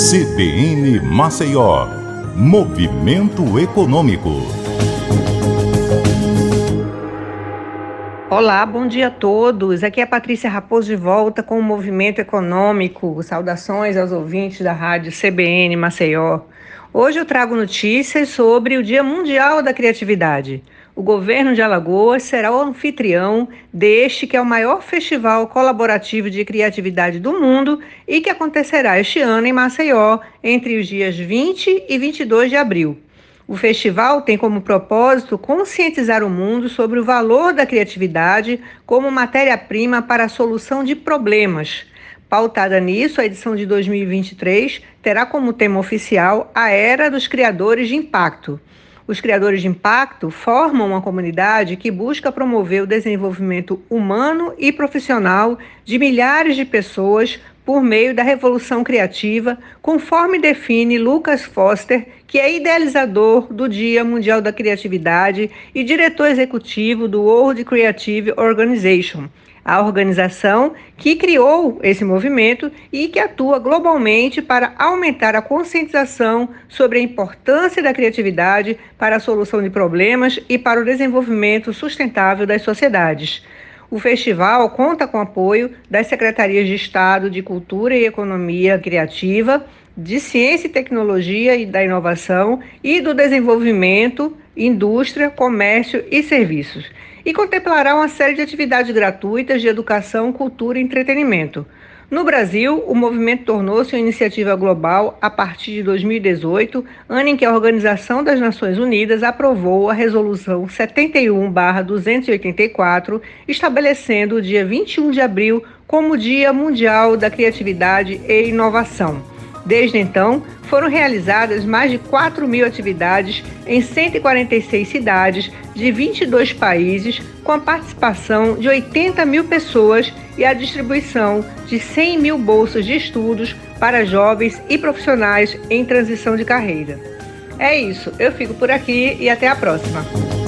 CBN Maceió, Movimento Econômico. Olá, bom dia a todos. Aqui é a Patrícia Raposo de volta com o Movimento Econômico. Saudações aos ouvintes da rádio CBN Maceió. Hoje eu trago notícias sobre o Dia Mundial da Criatividade. O governo de Alagoas será o anfitrião deste que é o maior festival colaborativo de criatividade do mundo e que acontecerá este ano em Maceió entre os dias 20 e 22 de abril. O festival tem como propósito conscientizar o mundo sobre o valor da criatividade como matéria-prima para a solução de problemas. Pautada nisso, a edição de 2023 terá como tema oficial a Era dos Criadores de Impacto. Os criadores de impacto formam uma comunidade que busca promover o desenvolvimento humano e profissional de milhares de pessoas por meio da revolução criativa, conforme define Lucas Foster, que é idealizador do Dia Mundial da Criatividade e diretor executivo do World Creative Organization, a organização que criou esse movimento e que atua globalmente para aumentar a conscientização sobre a importância da criatividade para a solução de problemas e para o desenvolvimento sustentável das sociedades. O festival conta com apoio das Secretarias de Estado de Cultura e Economia Criativa, de Ciência e Tecnologia e da Inovação e do Desenvolvimento, Indústria, Comércio e Serviços. E contemplará uma série de atividades gratuitas de educação, cultura e entretenimento. No Brasil, o movimento tornou-se uma iniciativa global a partir de 2018, ano em que a Organização das Nações Unidas aprovou a Resolução 71-284, estabelecendo o dia 21 de abril como Dia Mundial da Criatividade e Inovação. Desde então, foram realizadas mais de 4 mil atividades em 146 cidades de 22 países, com a participação de 80 mil pessoas e a distribuição de 100 mil bolsas de estudos para jovens e profissionais em transição de carreira. É isso, eu fico por aqui e até a próxima.